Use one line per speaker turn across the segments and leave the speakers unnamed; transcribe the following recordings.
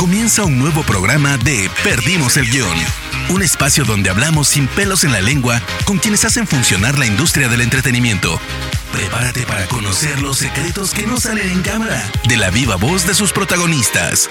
Comienza un nuevo programa de Perdimos el Guión. Un espacio donde hablamos sin pelos en la lengua con quienes hacen funcionar la industria del entretenimiento. Prepárate para conocer los secretos que no salen en cámara de la viva voz de sus protagonistas.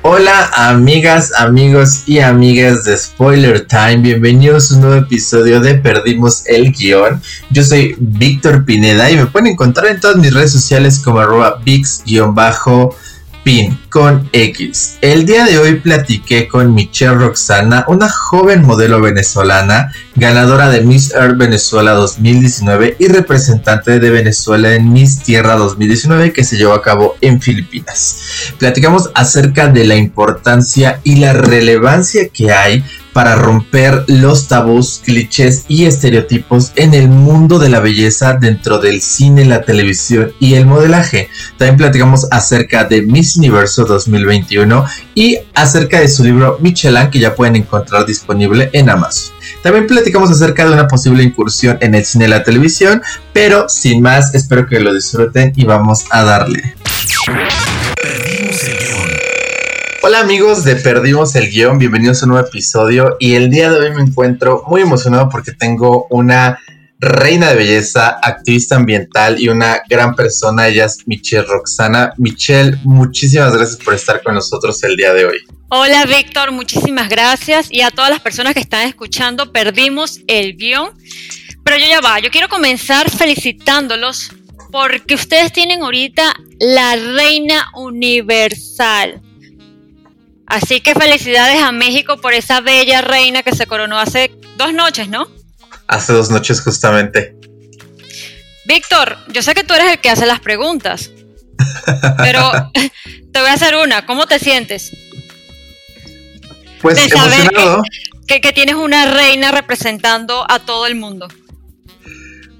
Hola amigas, amigos y amigas de Spoiler Time, bienvenidos a un nuevo episodio de Perdimos el Guión. Yo soy Víctor Pineda y me pueden encontrar en todas mis redes sociales como arroba vix-bajo PIN con X. El día de hoy platiqué con Michelle Roxana, una joven modelo venezolana, ganadora de Miss Earth Venezuela 2019 y representante de Venezuela en Miss Tierra 2019 que se llevó a cabo en Filipinas. Platicamos acerca de la importancia y la relevancia que hay para romper los tabús, clichés y estereotipos en el mundo de la belleza dentro del cine, la televisión y el modelaje. También platicamos acerca de Miss Universo 2021 y acerca de su libro Michelin que ya pueden encontrar disponible en Amazon. También platicamos acerca de una posible incursión en el cine y la televisión, pero sin más, espero que lo disfruten y vamos a darle. Hola amigos de Perdimos el Guión, bienvenidos a un nuevo episodio y el día de hoy me encuentro muy emocionado porque tengo una reina de belleza, activista ambiental y una gran persona, ella es Michelle Roxana. Michelle, muchísimas gracias por estar con nosotros el día de hoy.
Hola Víctor, muchísimas gracias y a todas las personas que están escuchando, perdimos el guion, pero yo ya va, yo quiero comenzar felicitándolos porque ustedes tienen ahorita la reina universal. Así que felicidades a México por esa bella reina que se coronó hace dos noches, ¿no?
Hace dos noches justamente.
Víctor, yo sé que tú eres el que hace las preguntas, pero te voy a hacer una. ¿Cómo te sientes?
Pues emocionado.
que, que tienes una reina representando a todo el mundo.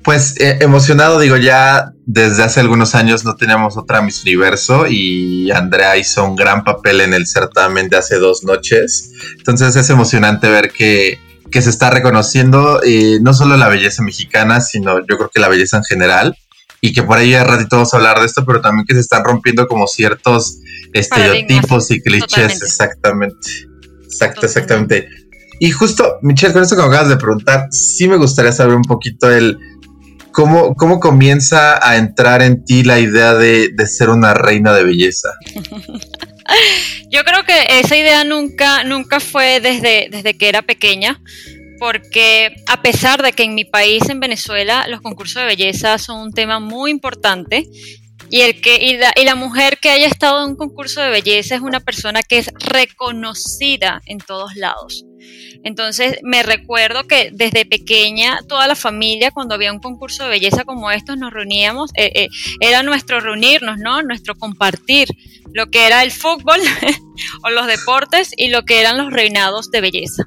Pues eh, emocionado, digo, ya desde hace algunos años no teníamos otra Miss Universo y Andrea hizo un gran papel en el certamen de hace dos noches. Entonces es emocionante ver que, se está reconociendo eh, no solo la belleza mexicana, sino yo creo que la belleza en general. Y que por ahí a ratito vamos a hablar de esto, pero también que se están rompiendo como ciertos estereotipos y clichés. Exactamente. Exacto, exactamente. Y justo, Michelle, con esto que me acabas de preguntar, sí me gustaría saber un poquito el ¿Cómo, ¿Cómo comienza a entrar en ti la idea de, ser una reina de belleza?
Yo creo que esa idea nunca, nunca fue desde, desde que era pequeña, porque a pesar de que en mi país, en Venezuela, los concursos de belleza son un tema muy importante, y, el que, y la, y la mujer que haya estado en un concurso de belleza es una persona que es reconocida en todos lados. Entonces me recuerdo que desde pequeña toda la familia cuando había un concurso de belleza como estos nos reuníamos, eh, eh, era nuestro reunirnos, ¿no? Nuestro compartir lo que era el fútbol o los deportes y lo que eran los reinados de belleza.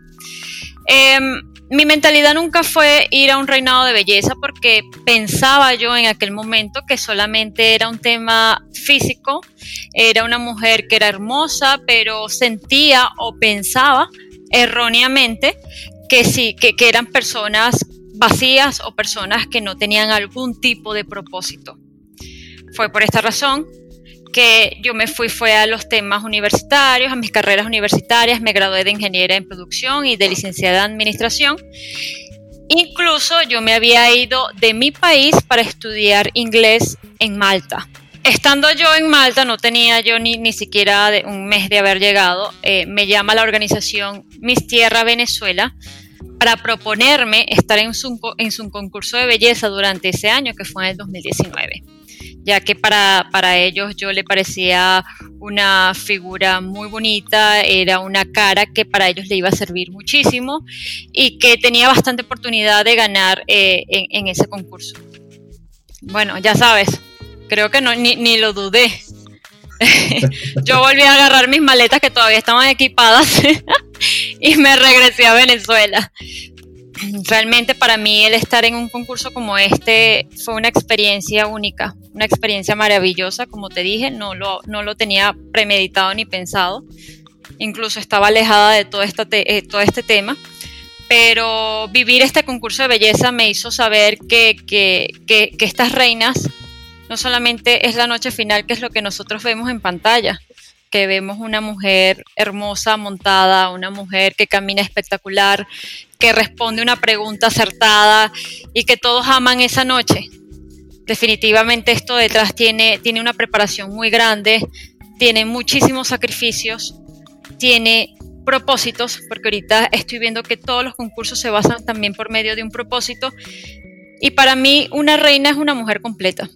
Em, mi mentalidad nunca fue ir a un reinado de belleza porque pensaba yo en aquel momento que solamente era un tema físico, era una mujer que era hermosa, pero sentía o pensaba erróneamente que sí, que, eran personas vacías o personas que no tenían algún tipo de propósito. Fue por esta razón que yo me fui fue a los temas universitarios, a mis carreras universitarias, me gradué de ingeniera en producción y de licenciada en administración. Incluso yo me había ido de mi país para estudiar inglés en Malta estando yo en Malta, no tenía yo ni, ni siquiera un mes de haber llegado, eh, me llama la organización Miss Tierra Venezuela para proponerme estar en su, en su concurso de belleza durante ese año, que fue en el 2019 ya que para, para, ellos yo le parecía una figura muy bonita, era una cara que para ellos le iba a servir muchísimo y que tenía bastante oportunidad de ganar eh, en, ese concurso. Bueno, ya sabes, creo que no, ni, lo dudé. Yo volví a agarrar mis maletas que todavía estaban equipadas y me regresé a Venezuela. Realmente para mí el estar en un concurso como este fue una experiencia única, una experiencia maravillosa, como te dije, no lo, no lo tenía premeditado ni pensado, incluso estaba alejada de todo, este, todo este tema, pero vivir este concurso de belleza me hizo saber que, que, que estas reinas no solamente es la noche final, que es lo que nosotros vemos en pantalla, que vemos una mujer hermosa montada, una mujer que camina espectacular, que responde una pregunta acertada y que todos aman esa noche. Definitivamente esto detrás tiene, tiene una preparación muy grande, tiene muchísimos sacrificios, tiene propósitos, porque ahorita estoy viendo que todos los concursos se basan también por medio de un propósito. Y para mí una reina es una mujer completa.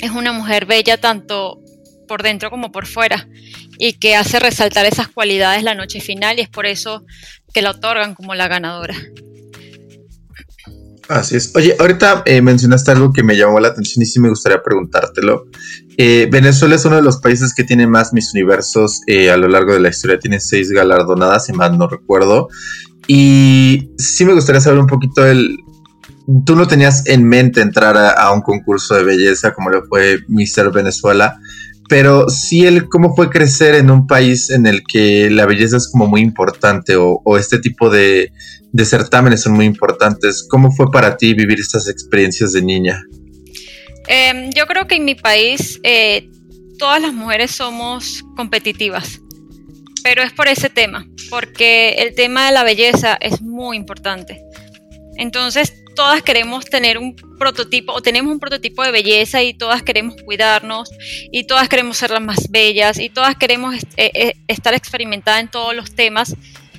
Es una mujer bella tanto por dentro como por fuera y que hace resaltar esas cualidades la noche final y es por eso que la otorgan como la ganadora.
Así es. Oye, ahorita eh, mencionaste algo que me llamó la atención y sí me gustaría preguntártelo. Eh, Venezuela es uno de los países que tiene más Miss Universos eh, a lo largo de la historia. Tiene seis galardonadas, si mal no recuerdo. Y sí me gustaría saber un poquito el... Tú no tenías en mente entrar a, un concurso de belleza como lo fue Mister Venezuela, pero sí el cómo fue crecer en un país en el que la belleza es como muy importante o este tipo de, certámenes son muy importantes. ¿Cómo fue para ti vivir estas experiencias de niña?
Em, yo creo que en mi país eh, todas las mujeres somos competitivas, pero es por ese tema, porque el tema de la belleza es muy importante. Entonces, todas queremos tener un prototipo o tenemos un prototipo de belleza y todas queremos cuidarnos y todas queremos ser las más bellas y todas queremos eh, eh, estar experimentada en todos los temas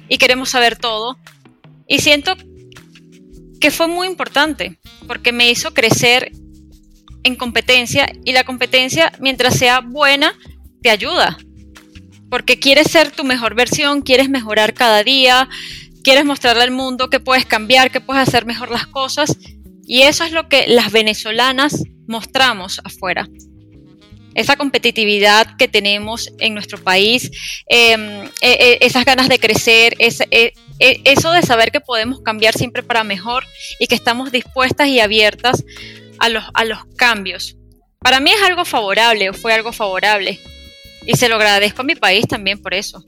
y queremos saber todo. Y siento que fue muy importante porque me hizo crecer en competencia y la competencia, mientras sea buena, te ayuda. Porque quieres ser tu mejor versión, quieres mejorar cada día, quieres mostrarle al mundo que puedes cambiar, que puedes hacer mejor las cosas. Y eso es lo que las venezolanas mostramos afuera. Esa competitividad que tenemos en nuestro país, em, e, e, esas ganas de crecer, e, eso de saber que podemos cambiar siempre para mejor y que estamos dispuestas y abiertas a los, a los cambios. Para mí es algo favorable fue algo favorable y se lo agradezco a mi país también por eso.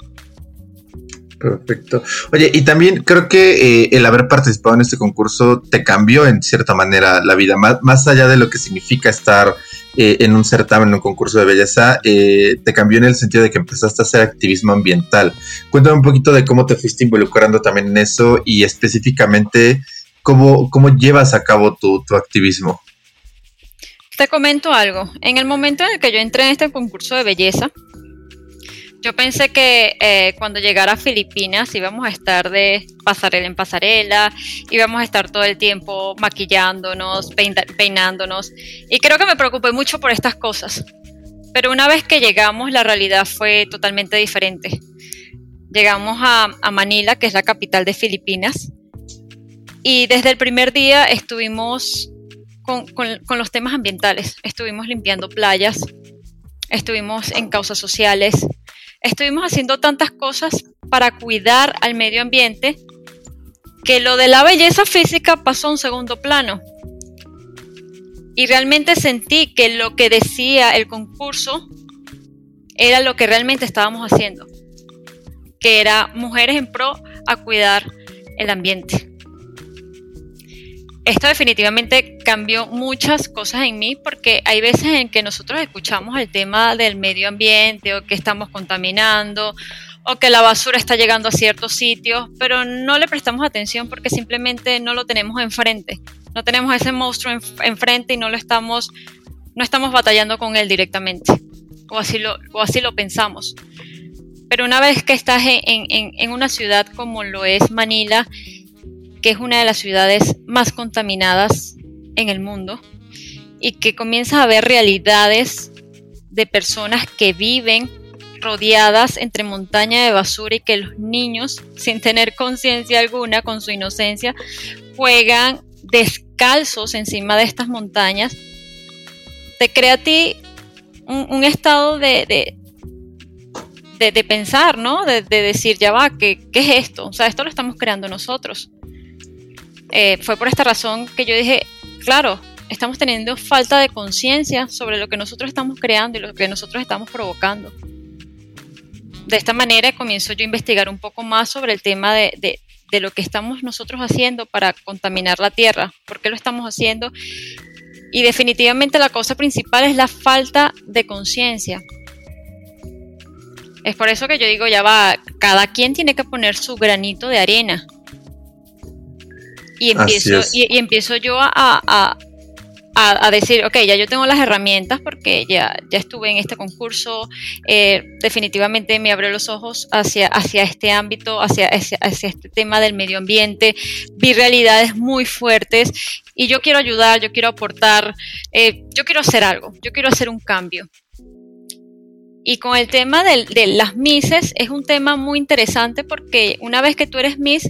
Perfecto. Oye, y también creo que eh, el haber participado en este concurso te cambió en cierta manera la vida, más, más allá de lo que significa estar eh, en un certamen, en un concurso de belleza, eh, te cambió en el sentido de que empezaste a hacer activismo ambiental. Cuéntame un poquito de cómo te fuiste involucrando también en eso y específicamente cómo, cómo llevas a cabo tu, tu activismo.
Te comento algo. En el momento en el que yo entré en este concurso de belleza, yo pensé que eh, cuando llegara a Filipinas íbamos a estar de pasarela en pasarela, íbamos a estar todo el tiempo maquillándonos, peinándonos. Y creo que me preocupé mucho por estas cosas. Pero una vez que llegamos, la realidad fue totalmente diferente. Llegamos a, Manila, que es la capital de Filipinas, y desde el primer día estuvimos con, con los temas ambientales. Estuvimos limpiando playas, estuvimos en causas sociales, estuvimos haciendo tantas cosas para cuidar al medio ambiente que lo de la belleza física pasó a un segundo plano. Y realmente sentí que lo que decía el concurso era lo que realmente estábamos haciendo, que era mujeres en pro a cuidar el ambiente esto definitivamente cambió muchas cosas en mí porque hay veces en que nosotros escuchamos el tema del medio ambiente o que estamos contaminando o que la basura está llegando a ciertos sitios, pero no le prestamos atención porque simplemente no lo tenemos enfrente. No tenemos ese monstruo enfrente y no lo estamos, no estamos batallando con él directamente. O así lo, o así lo pensamos. Pero una vez que estás en, en una ciudad como lo es Manila, que es una de las ciudades más contaminadas en el mundo y que comienza a ver realidades de personas que viven rodeadas entre montaña de basura y que los niños, sin tener conciencia alguna, con su inocencia, juegan descalzos encima de estas montañas, te crea a ti un, estado de, de, pensar, ¿no? De, decir, ya va, ¿qué, ¿qué es esto? O sea, esto lo estamos creando nosotros. Eh, fue por esta razón que yo dije, claro, estamos teniendo falta de conciencia sobre lo que nosotros estamos creando y lo que nosotros estamos provocando. De esta manera comienzo yo a investigar un poco más sobre el tema de, de, de lo que estamos nosotros haciendo para contaminar la tierra, por qué lo estamos haciendo. Y definitivamente la cosa principal es la falta de conciencia. Es por eso que yo digo, ya va, cada quien tiene que poner su granito de arena. Y empiezo, y, empiezo yo a, a, decir, ok, ya yo tengo las herramientas porque ya, ya estuve en este concurso, eh, definitivamente me abrió los ojos hacia, hacia este ámbito, hacia, hacia, este tema del medio ambiente, vi realidades muy fuertes y yo quiero ayudar, yo quiero aportar, eh, yo quiero hacer algo, yo quiero hacer un cambio. Y con el tema de, de las Misses es un tema muy interesante porque una vez que tú eres Miss,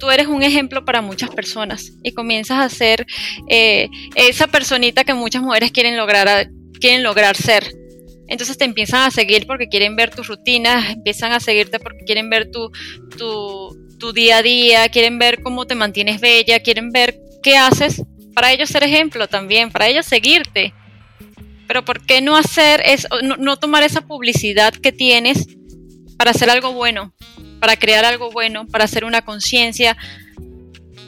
tú eres un ejemplo para muchas personas y comienzas a ser eh, esa personita que muchas mujeres quieren lograr, quieren lograr ser. Entonces te empiezan a seguir porque quieren ver tus rutinas, empiezan a seguirte porque quieren ver tu, tu, día a día, quieren ver cómo te mantienes bella, quieren ver qué haces para ellos ser ejemplo también, para ellos seguirte. Pero ¿por qué no hacer eso, no tomar esa publicidad que tienes para hacer algo bueno? Para crear algo bueno, para hacer una conciencia,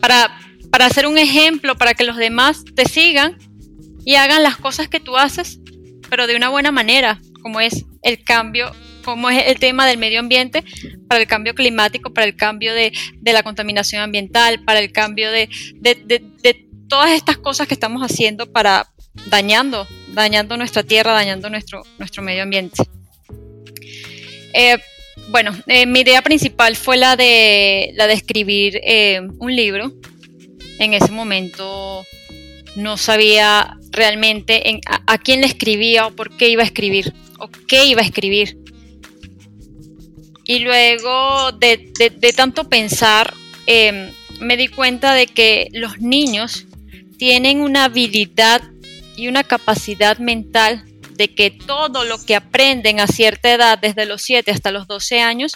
para, para hacer un ejemplo, para que los demás te sigan y hagan las cosas que tú haces, pero de una buena manera, como es el cambio, como es el tema del medio ambiente, para el cambio climático, para el cambio de, la contaminación ambiental, para el cambio de, de, todas estas cosas que estamos haciendo para dañando, dañando nuestra tierra, dañando nuestro, nuestro medio ambiente. Eh, bueno, eh, mi idea principal fue la de, la de escribir eh, un libro. En ese momento no sabía realmente a, quién le escribía o por qué iba a escribir o qué iba a escribir. Y luego de, tanto pensar, em, me di cuenta de que los niños tienen una habilidad y una capacidad mental de que todo lo que aprenden a cierta edad, desde los 7 hasta los 12 años,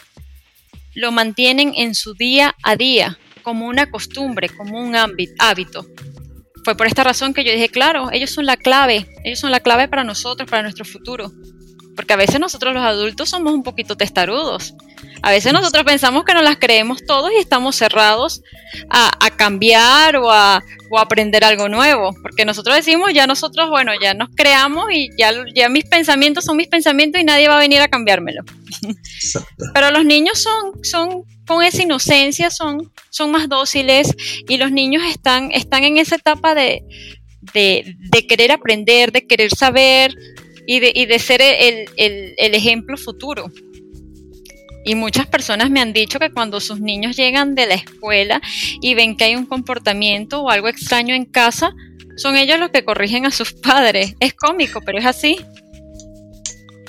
lo mantienen en su día a día, como una costumbre, como un hábito. Fue por esta razón que yo dije, claro, ellos son la clave, ellos son la clave para nosotros, para nuestro futuro. Porque a veces nosotros los adultos somos un poquito testarudos. A veces nosotros pensamos que no las creemos todos y estamos cerrados a, cambiar o a, aprender algo nuevo. Porque nosotros decimos, ya nosotros, bueno, ya nos creamos y ya, ya mis pensamientos son mis pensamientos y nadie va a venir a cambiármelo. Pero los niños son, son con esa inocencia, son, son más dóciles y los niños están, están en esa etapa de, de, de querer aprender, de querer saber, y de, y de ser el, el, el ejemplo futuro. Y muchas personas me han dicho que cuando sus niños llegan de la escuela y ven que hay un comportamiento o algo extraño en casa, son ellos los que corrigen a sus padres. Es cómico, pero es así.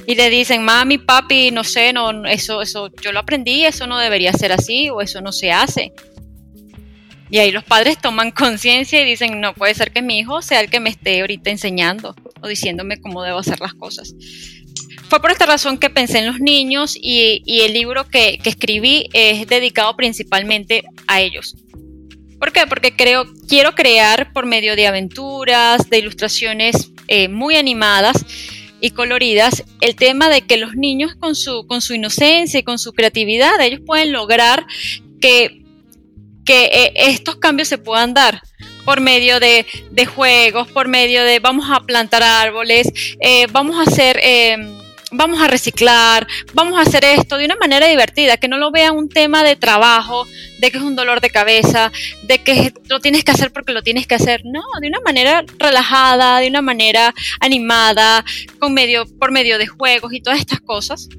Y le dicen, mami, papi, no sé, no, eso, eso, yo lo aprendí, eso no debería ser así o eso no se hace. Y ahí los padres toman conciencia y dicen, no puede ser que mi hijo sea el que me esté ahorita enseñando o diciéndome cómo debo hacer las cosas. Fue por esta razón que pensé en los niños y, el libro que, escribí es dedicado principalmente a ellos. ¿Por qué? Porque creo, quiero crear por medio de aventuras, de ilustraciones eh, muy animadas y coloridas, el tema de que los niños con su, con su inocencia y con su creatividad, ellos pueden lograr que que eh, estos cambios se puedan dar por medio de, juegos, por medio de vamos a plantar árboles, eh, vamos a hacer, vamos a reciclar, vamos a hacer esto de una manera divertida, que no lo vean un tema de trabajo, de que es un dolor de cabeza, de que lo tienes que hacer porque lo tienes que hacer. No, de una manera relajada, de una manera animada, con medio, por medio de juegos y todas estas cosas.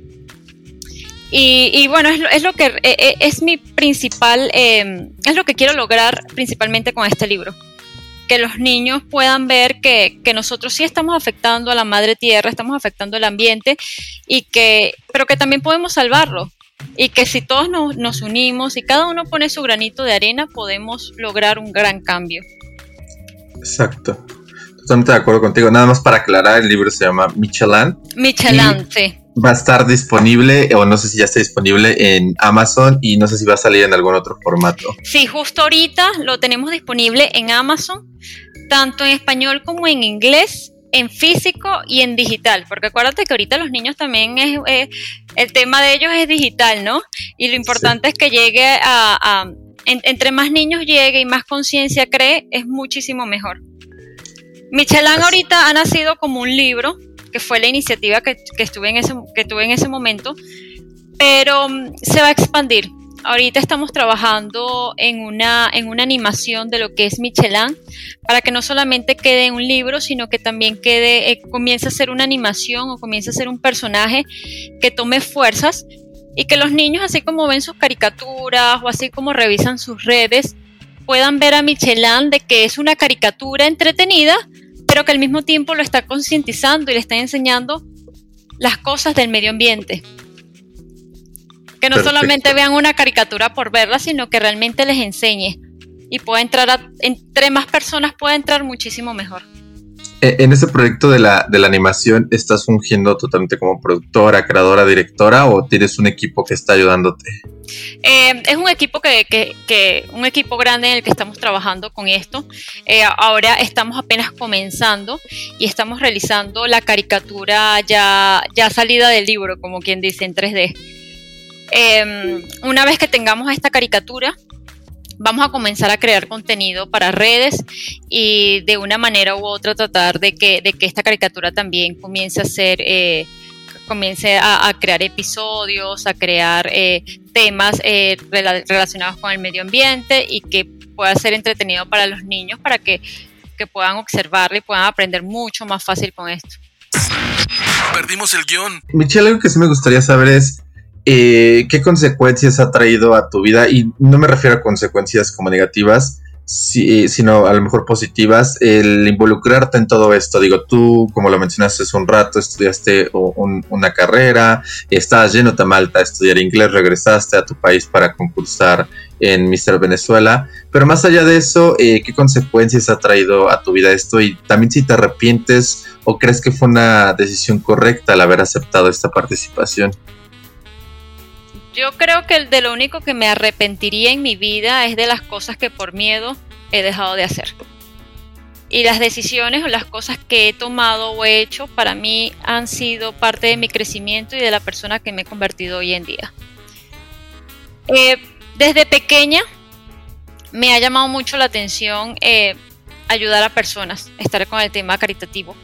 Y, bueno, es, lo que eh, eh, es mi principal, em, es lo que quiero lograr principalmente con este libro. Que los niños puedan ver que, nosotros sí estamos afectando a la madre tierra, estamos afectando el ambiente, y que, pero que también podemos salvarlo. Y que si todos nos, nos unimos y cada uno pone su granito de arena, podemos lograr un gran cambio.
Exacto. Totalmente de acuerdo contigo. Nada más para aclarar, el libro se llama Michelin.
Michelin, sí
va a estar disponible, o no sé si ya está disponible en Amazon y no sé si va a salir en algún otro formato.
Sí, justo ahorita lo tenemos disponible en Amazon, tanto en español como en inglés, en físico y en digital, porque acuérdate que ahorita los niños también es, el tema de ellos es digital, ¿no? Y lo importante es que llegue a, entre más niños llegue y más conciencia cree, es muchísimo mejor. Michelin ahorita ha nacido como un libro que fue la iniciativa que, estuve en ese, que tuve en ese momento, pero mm, se va a expandir. Ahorita estamos trabajando en una, en una animación de lo que es Michelin, para que no solamente quede en un libro, sino que también quede, eh, comience a ser una animación o comience a ser un personaje que tome fuerzas y que los niños, así como ven sus caricaturas o así como revisan sus redes, puedan ver a Michelin de que es una caricatura entretenida, pero que al mismo tiempo lo está concientizando y le está enseñando las cosas del medio ambiente. Que no solamente vean una caricatura por verla, sino que realmente les enseñe y pueda entrar a, entre más personas pueda entrar muchísimo mejor.
Eh, en ese proyecto de la, de la animación, ¿estás fungiendo totalmente como productora, creadora, directora o tienes un equipo que está ayudándote?
Eh, es un equipo que, que, un equipo grande en el que estamos trabajando con esto. Eh, ahora estamos apenas comenzando y estamos realizando la caricatura ya, ya salida del libro, como quien dice, en 3D. Em, una vez que tengamos esta caricatura, vamos a comenzar a crear contenido para redes y de una manera u otra tratar de que, de que esta caricatura también comience a ser, eh, comience a, crear episodios, a crear eh, temas eh, relacionados con el medio ambiente y que pueda ser entretenido para los niños para que, que puedan observarlo y puedan aprender mucho más fácil con esto.
Perdimos el guion.
Michelle, algo que sí me gustaría saber es eh, qué consecuencias ha traído a tu vida, y no me refiero a consecuencias como negativas, sino a lo mejor positivas, el involucrarte en todo esto. Digo, tú, como lo mencionaste hace un rato, estudiaste una carrera, estabas lleno de Malta a estudiar inglés, regresaste a tu país para concursar en Mister Venezuela, pero más allá de eso, eh, ¿qué consecuencias ha traído a tu vida esto? Y también si te arrepientes o crees que fue una decisión correcta al haber aceptado esta participación.
Yo creo que de lo único que me arrepentiría en mi vida es de las cosas que por miedo he dejado de hacer. Y las decisiones o las cosas que he tomado o he hecho para mí han sido parte de mi crecimiento y de la persona que me he convertido hoy en día. Eh, desde pequeña me ha llamado mucho la atención eh, ayudar a personas, estar con el tema caritativo.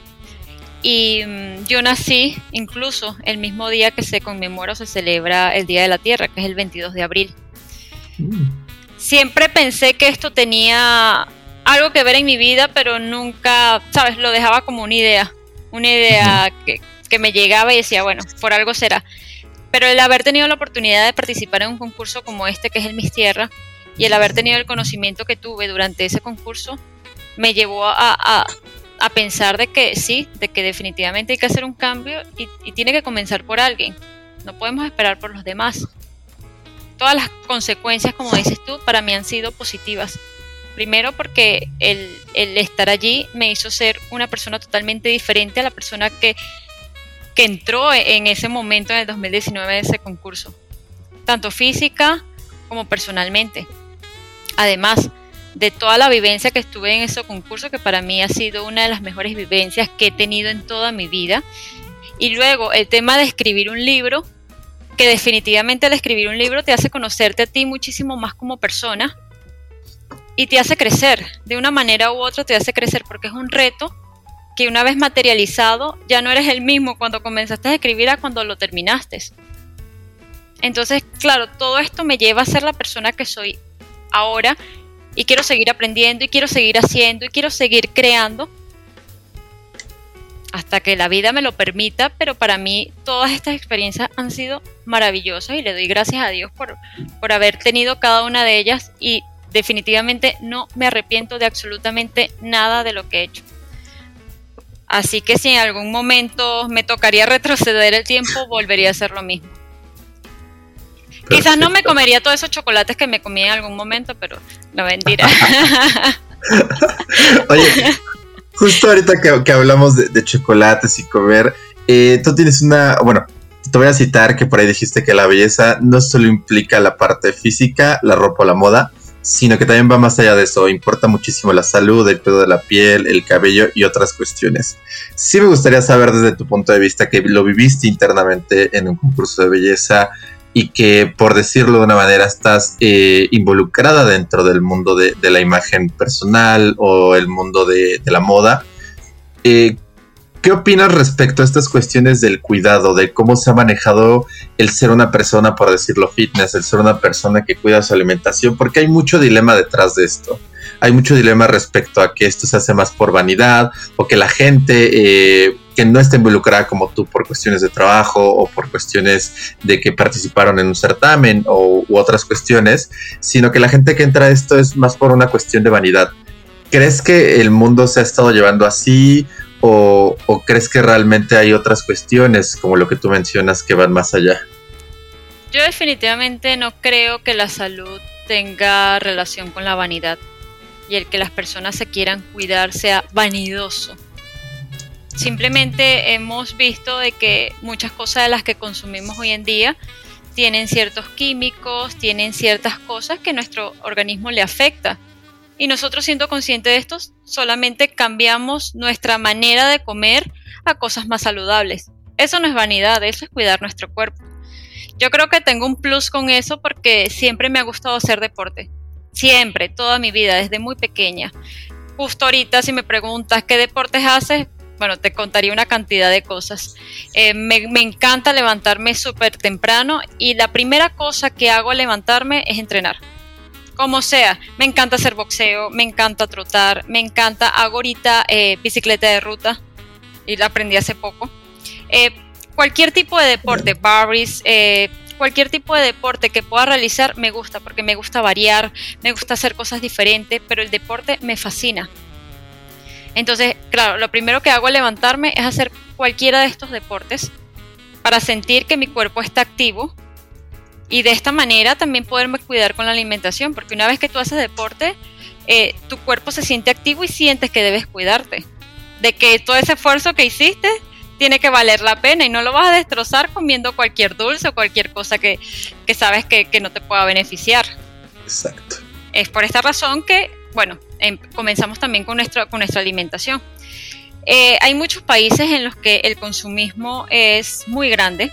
Y mm, yo nací incluso el mismo día que se conmemora o se celebra el Día de la Tierra, que es el 22 de abril. Mm. Siempre pensé que esto tenía algo que ver en mi vida, pero nunca, ¿sabes? Lo dejaba como una idea, una idea que, que me llegaba y decía, bueno, por algo será. Pero el haber tenido la oportunidad de participar en un concurso como este, que es el Mis Tierra, y el haber tenido el conocimiento que tuve durante ese concurso, me llevó a, a pensar de que sí, de que definitivamente hay que hacer un cambio y, tiene que comenzar por alguien. No podemos esperar por los demás. Todas las consecuencias, como dices tú, para mí han sido positivas. Primero porque el, el estar allí me hizo ser una persona totalmente diferente a la persona que, que entró en ese momento en el 2019 de ese concurso. Tanto física como personalmente. Además, de toda la vivencia que estuve en ese concurso, que para mí ha sido una de las mejores vivencias que he tenido en toda mi vida. Y luego el tema de escribir un libro, que definitivamente al escribir un libro te hace conocerte a ti muchísimo más como persona y te hace crecer, de una manera u otra te hace crecer porque es un reto que una vez materializado ya no eres el mismo cuando comenzaste a escribir a cuando lo terminaste. Entonces, claro, todo esto me lleva a ser la persona que soy ahora y quiero seguir aprendiendo y quiero seguir haciendo y quiero seguir creando hasta que la vida me lo permita, pero para mí todas estas experiencias han sido maravillosas y le doy gracias a Dios por, por haber tenido cada una de ellas y definitivamente no me arrepiento de absolutamente nada de lo que he hecho. Así que si en algún momento me tocaría retroceder el tiempo, volvería a hacer lo mismo. Quizás no me comería todos esos chocolates que me comí en algún momento, pero no mentira.
Oye, justo ahorita que, hablamos de, chocolates y comer, eh, tú tienes una, bueno, te voy a citar que por ahí dijiste que la belleza no solo implica la parte física, la ropa o la moda, sino que también va más allá de eso. Importa muchísimo la salud, el pedo de la piel, el cabello y otras cuestiones. Sí me gustaría saber desde tu punto de vista que lo viviste internamente en un concurso de belleza, y que, por decirlo de una manera, estás eh, involucrada dentro del mundo de, la imagen personal o el mundo de, la moda. Eh, ¿Qué opinas respecto a estas cuestiones del cuidado, de cómo se ha manejado el ser una persona, por decirlo fitness, el ser una persona que cuida su alimentación? Porque hay mucho dilema detrás de esto. Hay mucho dilema respecto a que esto se hace más por vanidad o que la gente eh, que no está involucrada como tú por cuestiones de trabajo o por cuestiones de que participaron en un certamen o, u otras cuestiones, sino que la gente que entra a esto es más por una cuestión de vanidad. ¿Crees que el mundo se ha estado llevando así o, crees que realmente hay otras cuestiones como lo que tú mencionas que van más allá?
Yo definitivamente no creo que la salud tenga relación con la vanidad y el que las personas se quieran cuidar sea vanidoso. Simplemente hemos visto de que muchas cosas de las que consumimos hoy en día tienen ciertos químicos, tienen ciertas cosas que nuestro organismo le afecta. Y nosotros siendo conscientes de esto, solamente cambiamos nuestra manera de comer a cosas más saludables. Eso no es vanidad, eso es cuidar nuestro cuerpo. Yo creo que tengo un plus con eso porque siempre me ha gustado hacer deporte. Siempre, toda mi vida, desde muy pequeña. Justo ahorita, si me preguntas qué deportes haces, bueno, te contaría una cantidad de cosas. Eh, me, encanta levantarme súper temprano y la primera cosa que hago al levantarme es entrenar. Como sea, me encanta hacer boxeo, me encanta trotar, me encanta, hago ahorita eh, bicicleta de ruta y la aprendí hace poco. Eh, cualquier tipo de deporte, barries, cualquier tipo de deporte que pueda realizar me gusta, porque me gusta variar, me gusta hacer cosas diferentes, pero el deporte me fascina. Entonces, claro, lo primero que hago al levantarme es hacer cualquiera de estos deportes para sentir que mi cuerpo está activo y de esta manera también poderme cuidar con la alimentación, porque una vez que tú haces deporte, eh, tu cuerpo se siente activo y sientes que debes cuidarte, de que todo ese esfuerzo que hiciste tiene que valer la pena y no lo vas a destrozar comiendo cualquier dulce o cualquier cosa que, sabes que, no te pueda beneficiar.
Exacto.
Es por esta razón que, bueno, em, comenzamos también con, nuestra, con nuestra alimentación. Eh, hay muchos países en los que el consumismo es muy grande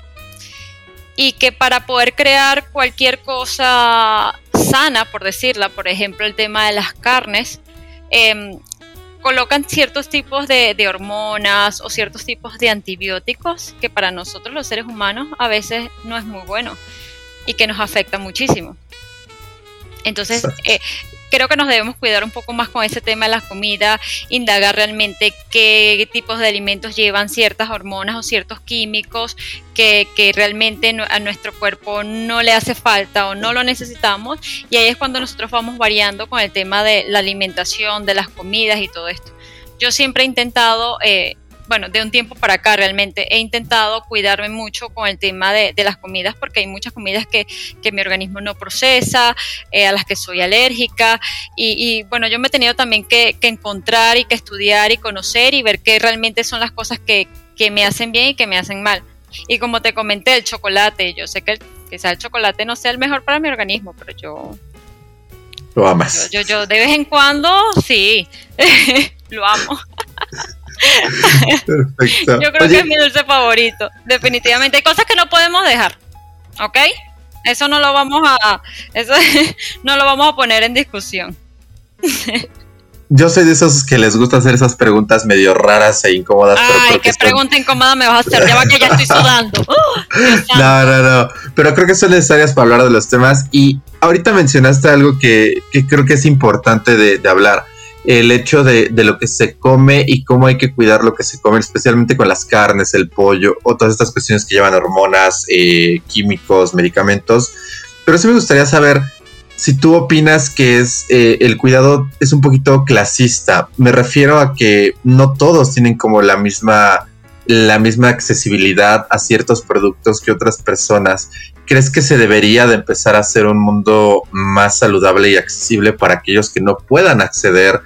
y que para poder crear cualquier cosa sana, por decirla, por ejemplo el tema de las carnes, eh, colocan ciertos tipos de, hormonas o ciertos tipos de antibióticos que para nosotros los seres humanos a veces no es muy bueno y que nos afecta muchísimo. Entonces, eh, creo que nos debemos cuidar un poco más con ese tema de la comida, indagar realmente qué tipos de alimentos llevan ciertas hormonas o ciertos químicos que, que, realmente a nuestro cuerpo no le hace falta o no lo necesitamos. Y ahí es cuando nosotros vamos variando con el tema de la alimentación, de las comidas y todo esto. Yo siempre he intentado eh, bueno, de un tiempo para acá realmente he intentado cuidarme mucho con el tema de, las comidas porque hay muchas comidas que, mi organismo no procesa, eh, a las que soy alérgica y, bueno, yo me he tenido también que, encontrar y que estudiar y conocer y ver qué realmente son las cosas que, me hacen bien y que me hacen mal. Y como te comenté, el chocolate, yo sé que quizá el chocolate no sea el mejor para mi organismo, pero yo...
Lo amas.
Yo, yo, yo de vez en cuando, sí, lo amo. Perfecto. Yo creo que es mi dulce favorito, definitivamente. Hay cosas que no podemos dejar, ¿ok? Eso no lo vamos a, eso no lo vamos a poner en discusión.
Yo soy de esos que les gusta hacer esas preguntas medio raras e incómodas.
Ay, qué pregunta incómoda me vas a hacer. Ya va que ya estoy sudando.
no, no, no. Pero creo que son necesarias para hablar de los temas. Y ahorita mencionaste algo que, creo que es importante de hablar el hecho de, lo que se come y cómo hay que cuidar lo que se come, especialmente con las carnes, el pollo o todas estas cuestiones que llevan hormonas, eh, químicos, medicamentos. Pero sí me gustaría saber si tú opinas que es eh, el cuidado es un poquito clasista. Me refiero a que no todos tienen como la misma la misma accesibilidad a ciertos productos que otras personas. ¿Crees que se debería de empezar a hacer un mundo más saludable y accesible para aquellos que no puedan acceder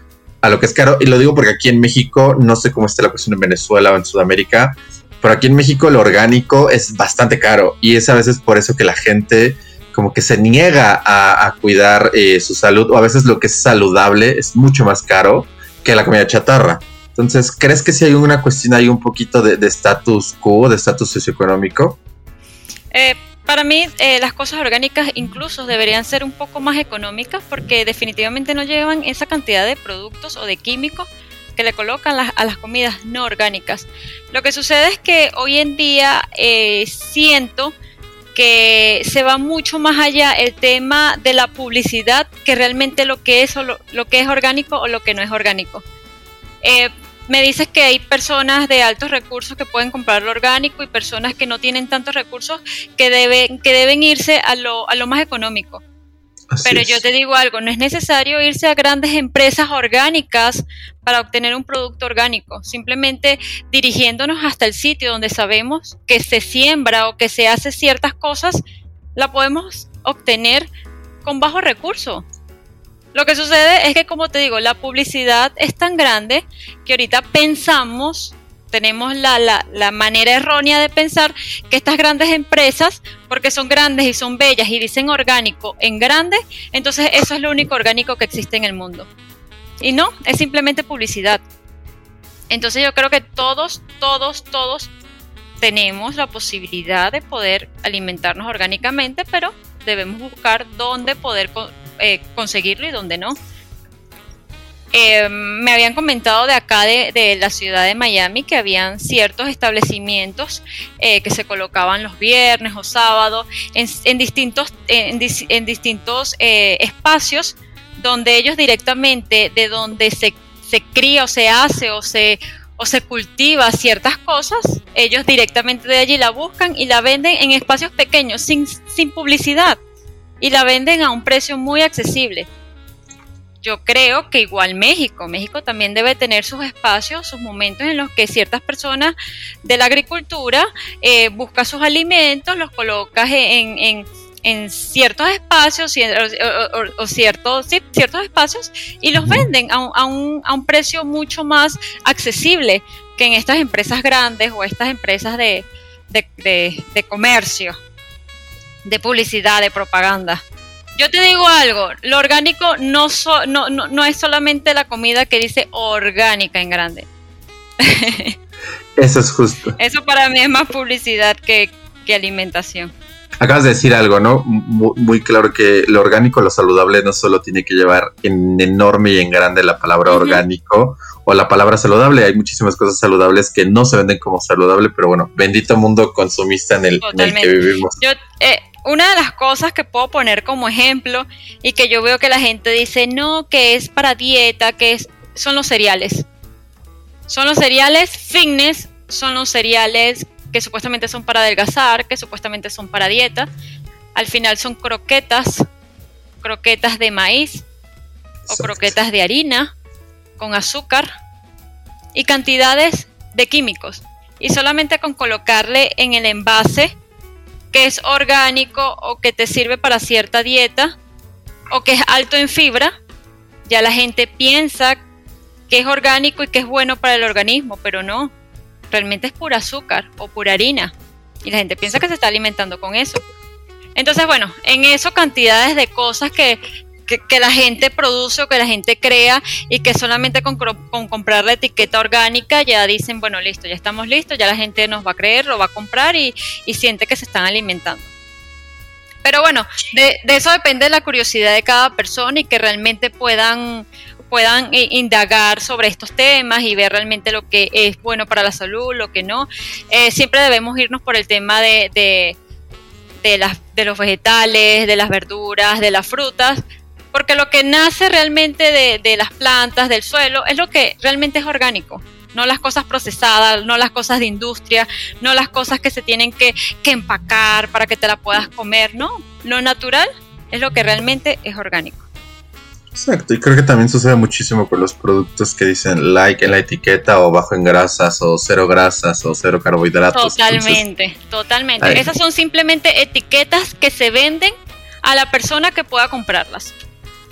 a lo que es caro. Y lo digo porque aquí en México, no sé cómo está la cuestión en Venezuela o en Sudamérica, pero aquí en México lo orgánico es bastante caro y es a veces por eso que la gente como que se niega a, cuidar eh, su salud o a veces lo que es saludable es mucho más caro que la comida chatarra. Entonces, ¿crees que si hay una cuestión ahí un poquito de estatus quo, de estatus socioeconómico?
Eh, para mí, eh, las cosas orgánicas incluso deberían ser un poco más económicas porque definitivamente no llevan esa cantidad de productos o de químicos que le colocan a las comidas no orgánicas. Lo que sucede es que hoy en día eh, siento que se va mucho más allá el tema de la publicidad que realmente lo que es, lo, que es orgánico o lo que no es orgánico. Eh, me dices que hay personas de altos recursos que pueden comprar lo orgánico y personas que no tienen tantos recursos que deben, que deben irse a lo, a lo más económico. Pero yo te digo algo, no es necesario irse a grandes empresas orgánicas para obtener un producto orgánico. Simplemente dirigiéndonos hasta el sitio donde sabemos que se siembra o que se hace ciertas cosas, la podemos obtener con bajo recurso. Lo que sucede es que, como te digo, la publicidad es tan grande que ahorita pensamos tenemos la, la, manera errónea de pensar que estas grandes empresas, porque son grandes y son bellas y dicen orgánico en grande, entonces eso es lo único orgánico que existe en el mundo. Y no, es simplemente publicidad. Entonces yo creo que todos, todos, todos tenemos la posibilidad de poder alimentarnos orgánicamente, pero debemos buscar dónde poder eh, conseguirlo y dónde no. Eh, me habían comentado de acá de, la ciudad de Miami que habían ciertos establecimientos eh, que se colocaban los viernes o sábados en, distintos, en, distintos espacios donde ellos directamente de donde se, se cría o se hace o se, o se cultiva ciertas cosas, ellos directamente de allí la buscan y la venden en espacios pequeños, sin, sin publicidad, y la venden a un precio muy accesible. Yo creo que igual México, México también debe tener sus espacios, sus momentos en los que ciertas personas de la agricultura eh, buscan sus alimentos, los colocas en, ciertos espacios o, ciertos, ciertos espacios y los venden a un, a, un, precio mucho más accesible que en estas empresas grandes o estas empresas de, de comercio, de publicidad, de propaganda. Yo te digo algo, lo orgánico no, no, no, es solamente la comida que dice orgánica en grande.
Eso es justo.
Eso para mí es más publicidad que, alimentación.
Acabas de decir algo, ¿no? Muy, claro que lo orgánico, lo saludable no solo tiene que llevar en enorme y en grande la palabra orgánico o la palabra saludable. Hay muchísimas cosas saludables que no se venden como saludable, pero bueno, bendito mundo consumista en el, en el que vivimos.
Yo, eh, una de las cosas que puedo poner como ejemplo y que yo veo que la gente dice, no, que es para dieta, que es, son los cereales. Son los cereales fitness, son los cereales que supuestamente son para adelgazar, que supuestamente son para dieta. Al final son croquetas, croquetas de maíz o croquetas de harina con azúcar y cantidades de químicos. Y solamente con colocarle en el envase que es orgánico o que te sirve para cierta dieta o que es alto en fibra, ya la gente piensa que es orgánico y que es bueno para el organismo, pero no, realmente es pura azúcar o pura harina y la gente piensa que se está alimentando con eso. Entonces, bueno, en eso cantidades de cosas que, que, la gente produce o que la gente crea y que solamente con, comprar la etiqueta orgánica ya dicen, bueno, listo, ya estamos listos, ya la gente nos va a creer, lo va a comprar y, siente que se están alimentando. Pero bueno, de, eso depende la curiosidad de cada persona y que realmente puedan puedan indagar sobre estos temas y ver realmente lo que es bueno para la salud, lo que no. Eh, siempre debemos irnos por el tema de, de, de, las, de los vegetales, de las verduras, de las frutas, porque lo que nace realmente de, las plantas, del suelo, es lo que realmente es orgánico no las cosas procesadas, no las cosas de industria, no las cosas que se tienen que, que, empacar para que te la puedas comer, no. Lo natural es lo que realmente es orgánico.
Exacto, y creo que también sucede muchísimo con los productos que dicen like en la etiqueta o bajo en grasas o cero grasas o cero carbohidratos.
Totalmente, totalmente. Esas son simplemente etiquetas que se venden a la persona que pueda comprarlas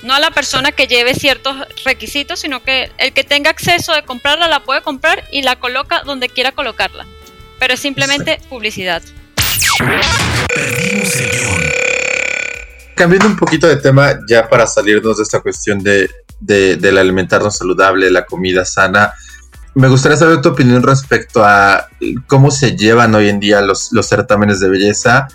no a la persona que lleve ciertos requisitos, sino que el que tenga acceso de comprarla la puede comprar y la coloca donde quiera colocarla. Pero es simplemente publicidad.
Cambiando un poquito de tema, ya para salirnos de esta cuestión de, del alimentarnos saludable, la comida sana, me gustaría saber tu opinión respecto a cómo se llevan hoy en día los, los certámenes de belleza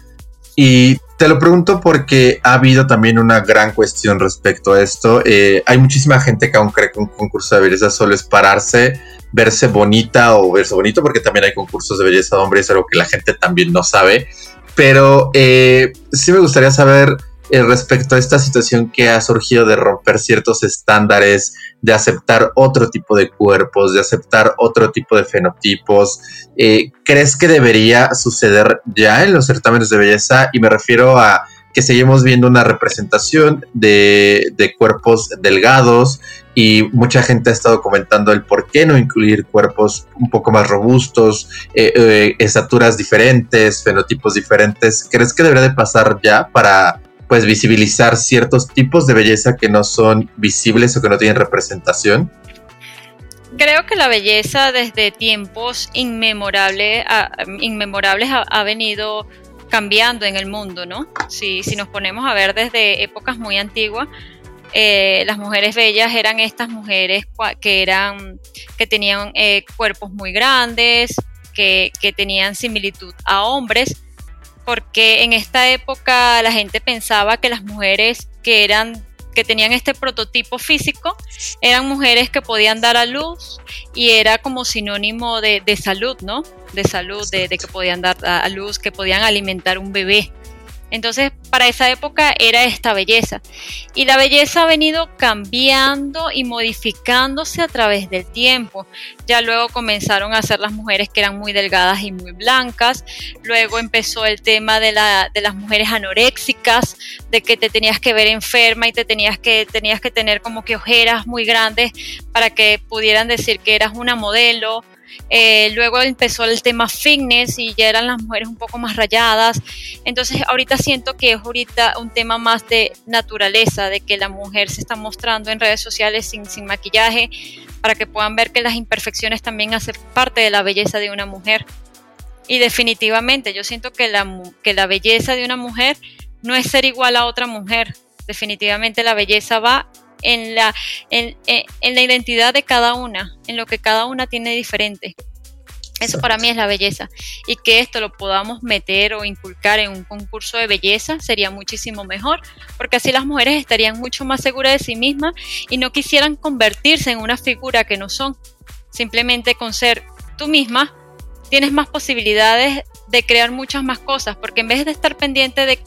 y te lo pregunto porque ha habido también una gran cuestión respecto a esto. Eh, hay muchísima gente que aún cree que un concurso de belleza solo es pararse, verse bonita o verse bonito, porque también hay concursos de belleza de hombres, algo que la gente también no sabe. Pero eh, sí me gustaría saber eh, respecto a esta situación que ha surgido de romper ciertos estándares, de aceptar otro tipo de cuerpos, de aceptar otro tipo de fenotipos. Eh, ¿Crees que debería suceder ya en los certámenes de belleza? Y me refiero a que seguimos viendo una representación de, cuerpos delgados y mucha gente ha estado comentando el por qué no incluir cuerpos un poco más robustos, eh, estaturas diferentes, fenotipos diferentes. ¿Crees que debería de pasar ya para pues visibilizar ciertos tipos de belleza que no son visibles o que no tienen representación?
Creo que la belleza desde tiempos inmemorables, inmemorables ha, venido cambiando en el mundo, ¿no? Si, si nos ponemos a ver desde épocas muy antiguas, eh, las mujeres bellas eran estas mujeres que eran que tenían eh, cuerpos muy grandes, que, que tenían similitud a hombres, porque en esta época la gente pensaba que las mujeres que eran que tenían este prototipo físico eran mujeres que podían dar a luz y era como sinónimo de, salud, ¿no? De salud, de, de, que podían dar a luz, que podían alimentar un bebé. Entonces, para esa época era esta belleza. Y la belleza ha venido cambiando y modificándose a través del tiempo. Ya luego comenzaron a ser las mujeres que eran muy delgadas y muy blancas. Luego empezó el tema de, la, de las mujeres anoréxicas, de que te tenías que ver enferma y te tenías que, tenías que tener como que ojeras muy grandes para que pudieran decir que eras una modelo eh, luego empezó el tema fitness y ya eran las mujeres un poco más rayadas. Entonces ahorita siento que es ahorita un tema más de naturaleza, de que la mujer se está mostrando en redes sociales sin, maquillaje, para que puedan ver que las imperfecciones también hacen parte de la belleza de una mujer. Y definitivamente yo siento que la belleza de una mujer no es ser igual a otra mujer. Definitivamente la belleza va en la, en, la identidad de cada una, en lo que cada una tiene diferente. Eso para mí es la belleza. Y que esto lo podamos meter o inculcar en un concurso de belleza sería muchísimo mejor, porque así las mujeres estarían mucho más seguras de sí mismas y no quisieran convertirse en una figura que no son. Simplemente con ser tú misma tienes más posibilidades de crear muchas más cosas, porque en vez de estar pendiente de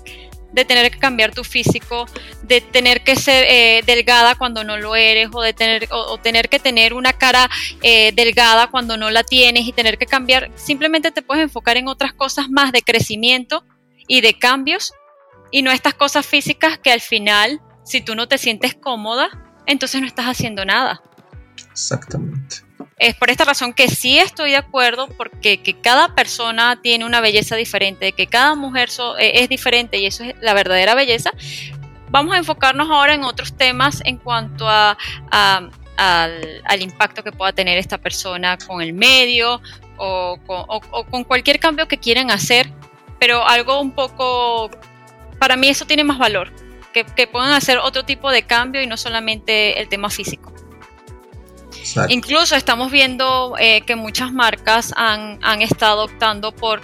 de tener que cambiar tu físico, de tener que ser eh, delgada cuando no lo eres, o de tener, o, tener que tener una cara eh, delgada cuando no la tienes y tener que cambiar, simplemente te puedes enfocar en otras cosas más de crecimiento y de cambios y no estas cosas físicas que al final, si tú no te sientes cómoda, entonces no estás haciendo nada.
Exactamente.
Es por esta razón que sí estoy de acuerdo porque que cada persona tiene una belleza diferente, que cada mujer eh, es diferente y eso es la verdadera belleza. Vamos a enfocarnos ahora en otros temas en cuanto a, al, impacto que pueda tener esta persona con el medio o con, cualquier cambio que quieran hacer, pero algo un poco, para mí eso tiene más valor, que puedan hacer otro tipo de cambio y no solamente el tema físico. Incluso estamos viendo eh, que muchas marcas han, estado optando por,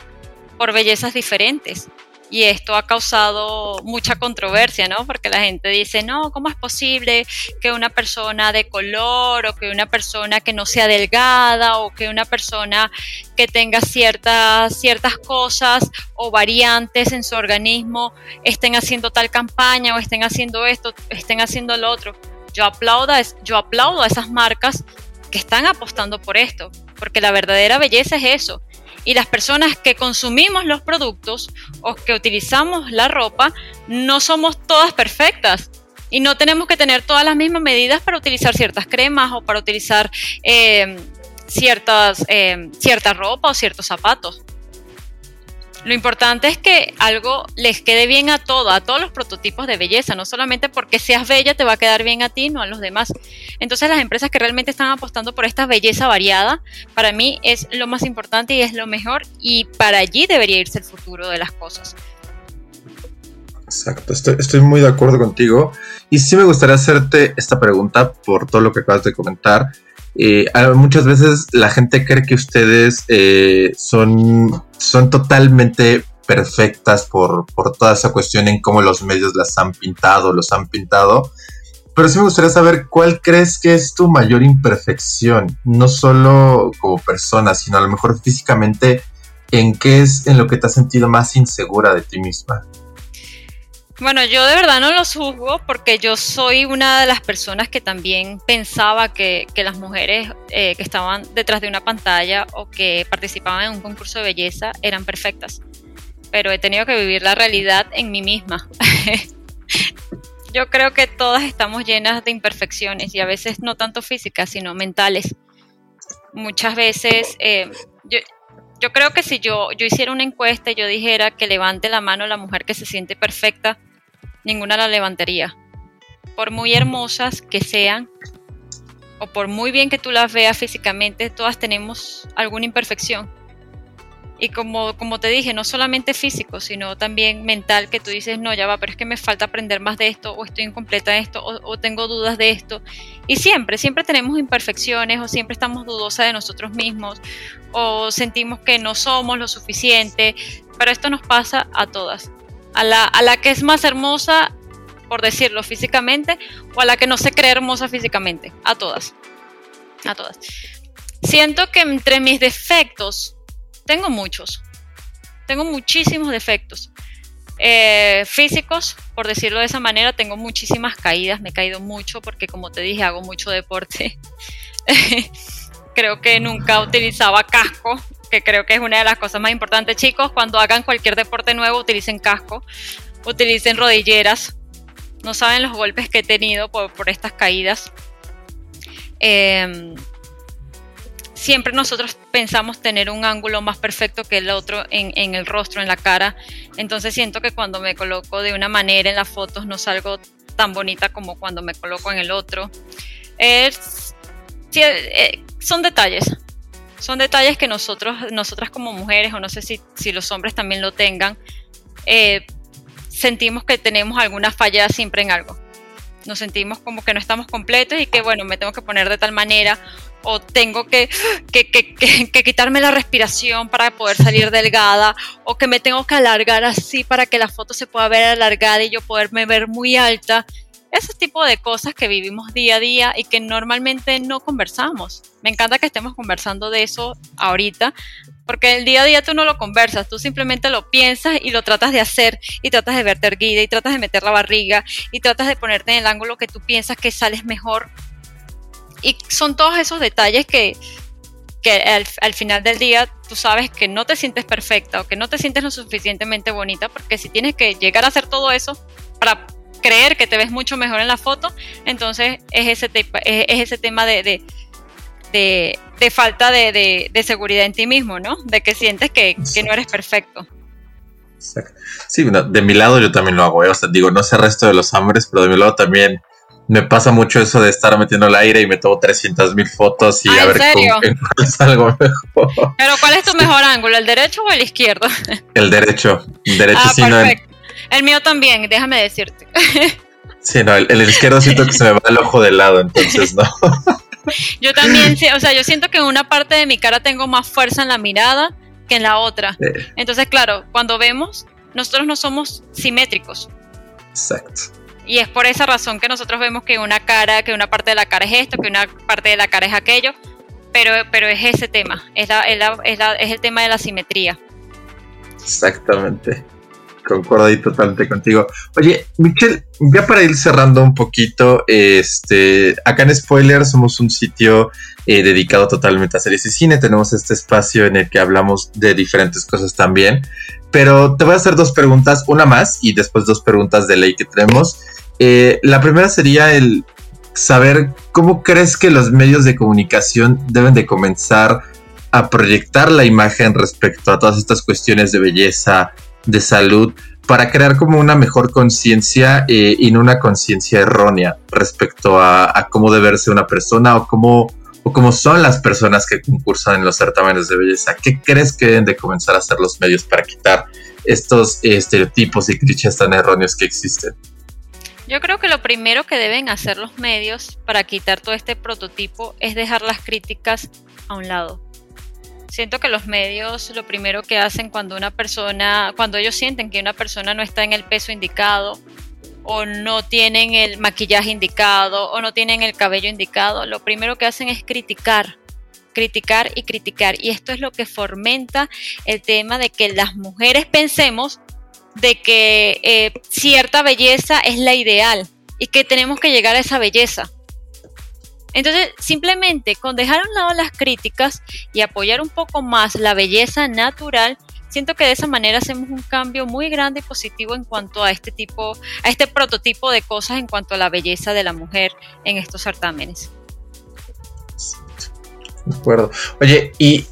por bellezas diferentes. Y esto ha causado mucha controversia, ¿no? Porque la gente dice, no, ¿cómo es posible que una persona de color o que una persona que no sea delgada o que una persona que tenga ciertas, ciertas cosas o variantes en su organismo estén haciendo tal campaña o estén haciendo esto, estén haciendo lo otro? Yo aplaudo, yo aplaudo a esas marcas que están apostando por esto, porque la verdadera belleza es eso. Y las personas que consumimos los productos o que utilizamos la ropa, no somos todas perfectas. Y no tenemos que tener todas las mismas medidas para utilizar ciertas cremas o para utilizar eh, ciertas, eh, cierta ropa o ciertos zapatos. Lo importante es que algo les quede bien a todo, a todos los prototipos de belleza, no solamente porque seas bella te va a quedar bien a ti, no a los demás. Entonces las empresas que realmente están apostando por esta belleza variada, para mí es lo más importante y es lo mejor y para allí debería irse el futuro de las cosas.
Exacto, estoy, muy de acuerdo contigo y sí me gustaría hacerte esta pregunta por todo lo que acabas de comentar. Eh, muchas veces la gente cree que ustedes eh, son, son totalmente perfectas por, por toda esa cuestión en cómo los medios las han pintado, los han pintado. Pero sí me gustaría saber cuál crees que es tu mayor imperfección, no solo como persona, sino a lo mejor físicamente, en qué es en lo que te has sentido más insegura de ti misma.
Bueno, yo de verdad no los juzgo porque yo soy una de las personas que también pensaba que, las mujeres eh, que estaban detrás de una pantalla o que participaban en un concurso de belleza eran perfectas. Pero he tenido que vivir la realidad en mí misma. yo creo que todas estamos llenas de imperfecciones y a veces no tanto físicas, sino mentales. Muchas veces, eh, yo, creo que si yo, yo hiciera una encuesta y yo dijera que levante la mano la mujer que se siente perfecta, ninguna la levantaría. Por muy hermosas que sean, o por muy bien que tú las veas físicamente, todas tenemos alguna imperfección. Y como, como te dije, no solamente físico, sino también mental, que tú dices, no, ya va, pero es que me falta aprender más de esto, o estoy incompleta en esto, o, o tengo dudas de esto. Y siempre, siempre tenemos imperfecciones, o siempre estamos dudosas de nosotros mismos, o sentimos que no somos lo suficiente, pero esto nos pasa a todas a la, a la que es más hermosa, por decirlo físicamente, o a la que no se cree hermosa físicamente. A todas. A todas. Siento que entre mis defectos, tengo muchos. Tengo muchísimos defectos. Eh, físicos, por decirlo de esa manera, tengo muchísimas caídas, me he caído mucho porque como te dije, hago mucho deporte. Creo que nunca utilizaba casco que creo que es una de las cosas más importantes. Chicos, cuando hagan cualquier deporte nuevo, utilicen casco, utilicen rodilleras. No saben los golpes que he tenido por, estas caídas. Em, siempre nosotros pensamos tener un ángulo más perfecto que el otro en, el rostro, en la cara. Entonces siento que cuando me coloco de una manera en las fotos no salgo tan bonita como cuando me coloco en el otro. Es, eh, son detalles, son detalles que nosotros, nosotras como mujeres, o no sé si, si los hombres también lo tengan, eh, sentimos que tenemos alguna falla siempre en algo. Nos sentimos como que no estamos completos y que, bueno, me tengo que poner de tal manera o tengo que, que, que, que, quitarme la respiración para poder salir delgada, o que me tengo que alargar así para que la foto se pueda ver alargada y yo poderme ver muy alta ese tipo de cosas que vivimos día a día y que normalmente no conversamos. Me encanta que estemos conversando de eso ahorita, porque el día a día tú no lo conversas, tú simplemente lo piensas y lo tratas de hacer y tratas de verte erguida y tratas de meter la barriga y tratas de ponerte en el ángulo que tú piensas que sales mejor. Y son todos esos detalles que, que al, al, final del día tú sabes que no te sientes perfecta o que no te sientes lo suficientemente bonita, porque si tienes que llegar a hacer todo eso para creer que te ves mucho mejor en la foto, entonces es ese, es ese tema de, de, falta de, seguridad en ti mismo, ¿no? De que sientes que, no eres perfecto.
Exacto. Sí, de mi lado yo también lo hago, ¿eh? o sea, digo, no sé el resto de los hombres, pero de mi lado también me pasa mucho eso de estar metiendo el aire y me tomo 300 mil fotos y
ah,
a ver
cómo salgo mejor. Pero ¿cuál es tu mejor ángulo, el derecho o el izquierdo?
El derecho. El derecho
ah, sí. El mío también, déjame decirte.
Sí, no, el, izquierdo siento que se me va el ojo de lado, entonces no.
Yo también, o sea, yo siento que en una parte de mi cara tengo más fuerza en la mirada que en la otra. Entonces, claro, cuando vemos, nosotros no somos simétricos.
Exacto.
Y es por esa razón que nosotros vemos que una cara, que una parte de la cara es esto, que una parte de la cara es aquello, pero, pero es ese tema, es, es el tema de la simetría.
Exactamente. Concuerdo ahí totalmente contigo. Oye, Michelle, ya para ir cerrando un poquito, este, acá en Spoiler somos un sitio eh, dedicado totalmente a series y cine. Tenemos este espacio en el que hablamos de diferentes cosas también. Pero te voy a hacer dos preguntas, una más y después dos preguntas de ley que tenemos. Eh, la primera sería el saber cómo crees que los medios de comunicación deben de comenzar a proyectar la imagen respecto a todas estas cuestiones de belleza, de salud para crear como una mejor conciencia eh, y no una conciencia errónea respecto a, cómo debe verse una persona o cómo, o cómo son las personas que concursan en los certámenes de belleza. ¿Qué crees que deben de comenzar a hacer los medios para quitar estos estereotipos y clichés tan erróneos que existen?
Yo creo que lo primero que deben hacer los medios para quitar todo este prototipo es dejar las críticas a un lado. Siento que los medios lo primero que hacen cuando una persona, cuando ellos sienten que una persona no está en el peso indicado o no tienen el maquillaje indicado o no tienen el cabello indicado, lo primero que hacen es criticar, criticar y criticar. Y esto es lo que fomenta el tema de que las mujeres pensemos de que eh, cierta belleza es la ideal y que tenemos que llegar a esa belleza. Entonces, simplemente con dejar a un lado las críticas y apoyar un poco más la belleza natural, siento que de esa manera hacemos un cambio muy grande y positivo en cuanto a este tipo, a este prototipo de cosas en cuanto a la belleza de la mujer en estos certámenes.
De acuerdo. Oye, ¿y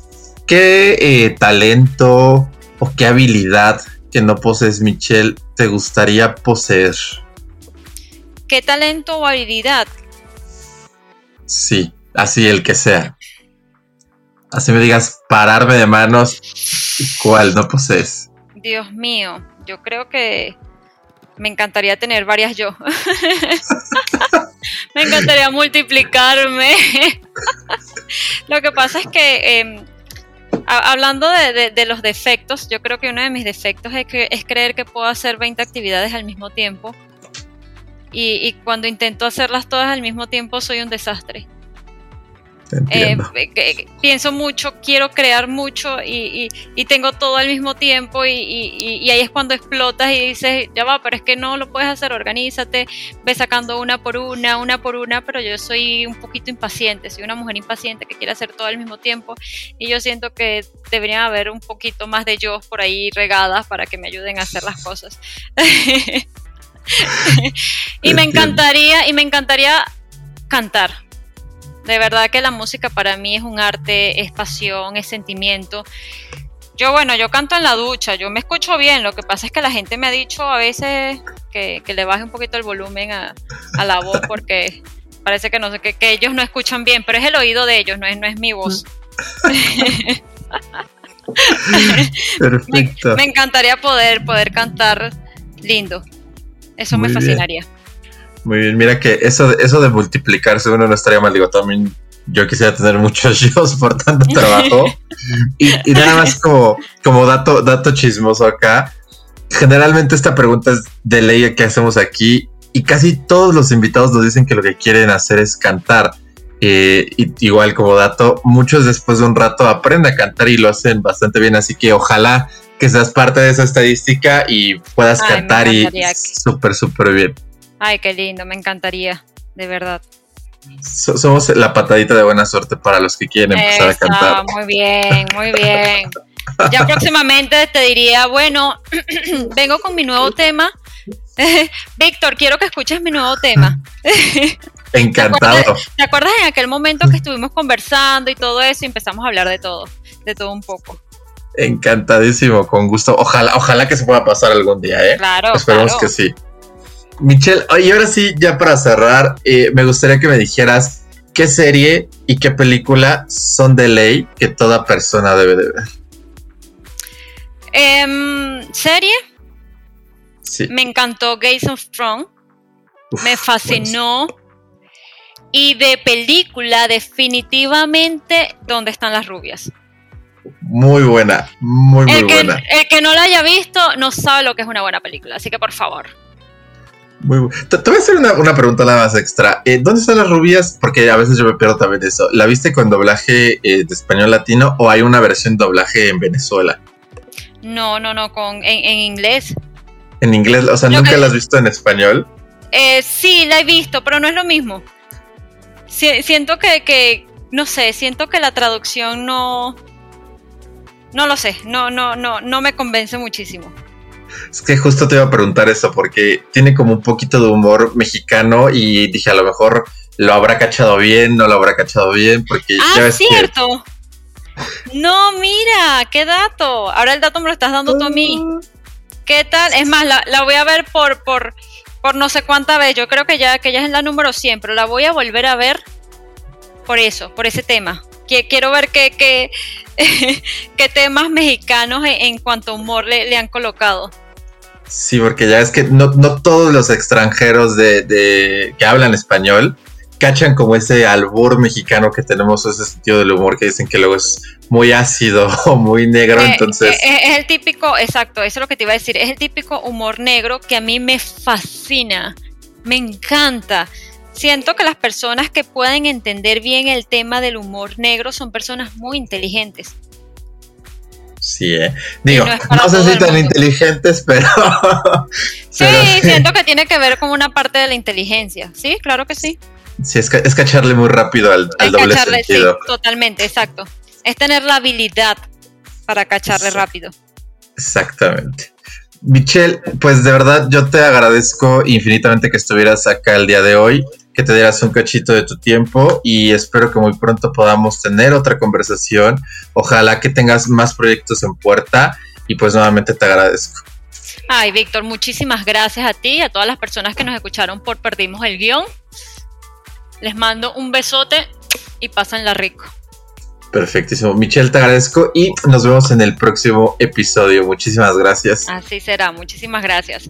qué eh, talento o qué habilidad que no posees, Michelle, te gustaría poseer?
¿Qué talento o habilidad?
Sí, así el que sea. Así me digas, pararme de manos, ¿cuál no posees?
Dios mío, yo creo que me encantaría tener varias yo. me encantaría multiplicarme. Lo que pasa es que em, hablando de, los defectos, yo creo que uno de mis defectos es, que, es creer que puedo hacer 20 actividades al mismo tiempo. Y, cuando intento hacerlas todas al mismo tiempo soy un desastre. Eh, pienso mucho, quiero crear mucho y, tengo todo al mismo tiempo y, ahí es cuando explotas y dices, ya va, pero es que no lo puedes hacer, organízate, ve sacando una por una, una por una, pero yo soy un poquito impaciente, soy una mujer impaciente que quiere hacer todo al mismo tiempo y yo siento que debería haber un poquito más de yo por ahí regadas para que me ayuden a hacer las cosas. y me encantaría, y me encantaría cantar de verdad que la música para mí es un arte, es pasión, es sentimiento. Yo, bueno, yo canto en la ducha, yo me escucho bien, lo que pasa es que la gente me ha dicho a veces que, le baje un poquito el volumen a, la voz porque parece que no sé, que, ellos no escuchan bien, pero es el oído de ellos, no es, no es mi voz. Perfecto. Me, encantaría poder, poder cantar lindo. Eso me fascinaría.
Muy bien, mira que eso, eso de multiplicarse uno no estaría mal. Digo, también yo quisiera tener muchos shows por tanto trabajo. y, nada más como, como dato, dato chismoso acá. Generalmente esta pregunta es de ley que hacemos aquí y casi todos los invitados nos dicen que lo que quieren hacer es cantar. Eh, igual como dato, muchos después de un rato aprenden a cantar y lo hacen bastante bien, así que ojalá que seas parte de esa estadística y puedas cantar y súper, súper bien.
Ay, qué lindo, me encantaría, de verdad.
somos la patadita de buena suerte para los que quieren empezar a cantar.
Muy bien, muy bien. Ya próximamente te diría, bueno, vengo con mi nuevo tema. Víctor, quiero que escuches mi nuevo tema.
Encantado.
¿Te acuerdas, en aquel momento que estuvimos conversando y todo eso y empezamos a hablar de todo, de todo un poco?
Encantadísimo, con gusto. Ojalá, ojalá que se pueda pasar algún día, ¿eh?
Claro.
Esperemos que sí. Michelle, y ahora sí, ya para cerrar, eh, me gustaría que me dijeras qué serie y qué película son de ley que toda persona debe de ver.
Em, ¿Serie? Sí. Me encantó Gaze of Strong. me fascinó. Y de película, definitivamente, ¿Dónde están las rubias?
Muy buena, muy, muy buena.
El que no la haya visto no sabe lo que es una buena película, así que por favor.
Muy te, te, voy a hacer una, pregunta nada más extra. Eh, ¿Dónde están las rubias? Porque a veces yo me pierdo también eso. ¿La viste con doblaje eh, de español latino o hay una versión doblaje en Venezuela?
No, no, no, con, en, inglés.
¿En inglés? O sea, ¿nunca la has visto en español?
Eh, sí, la he visto, pero no es lo mismo. siento que, que, no sé, siento que la traducción no... No lo sé, no, no, no, no me convence muchísimo.
Es que justo te iba a preguntar eso, porque tiene como un poquito de humor mexicano y dije, a lo mejor lo habrá cachado bien, no lo habrá cachado bien, porque
ah, ya cierto. No, mira, qué dato. Ahora el dato me lo estás dando tú a mí. ¿Qué tal? Es más, la, voy a ver por, por, por no sé cuánta vez. Yo creo que ya, que ya es la número 100, pero la voy a volver a ver por eso, por ese tema. Quiero ver qué, qué, qué temas mexicanos en, cuanto a humor le, le han colocado.
Sí, porque ya es que no, todos los extranjeros de, que hablan español cachan como ese albur mexicano que tenemos, ese sentido del humor que dicen que luego es muy ácido o muy negro,
Eh,
entonces...
eh, es el típico, exacto, eso es lo que te iba a decir, es el típico humor negro que a mí me fascina, me encanta. Siento que las personas que pueden entender bien el tema del humor negro son personas muy inteligentes.
Sí, eh. Digo,
no
sé si tan inteligentes, pero...
Sí,
pero
siento que tiene que ver con una parte de la inteligencia. Sí, claro que sí.
Sí, es, ca- es cacharle muy rápido al, al
Es
doble
cacharle, sí,
sentido.
totalmente, exacto. Es tener la habilidad para cacharle rápido.
Exactamente. Michelle, pues de verdad yo te agradezco infinitamente que estuvieras acá el día de hoy, que te dieras un cachito de tu tiempo y espero que muy pronto podamos tener otra conversación. Ojalá que tengas más proyectos en puerta y pues nuevamente te agradezco.
Ay, Víctor, muchísimas gracias a ti y a todas las personas que nos escucharon por Perdimos el Guión. Les mando un besote y pásenla rico.
Perfectísimo. Michelle, te agradezco y nos vemos en el próximo episodio. Muchísimas gracias.
Así será, muchísimas gracias.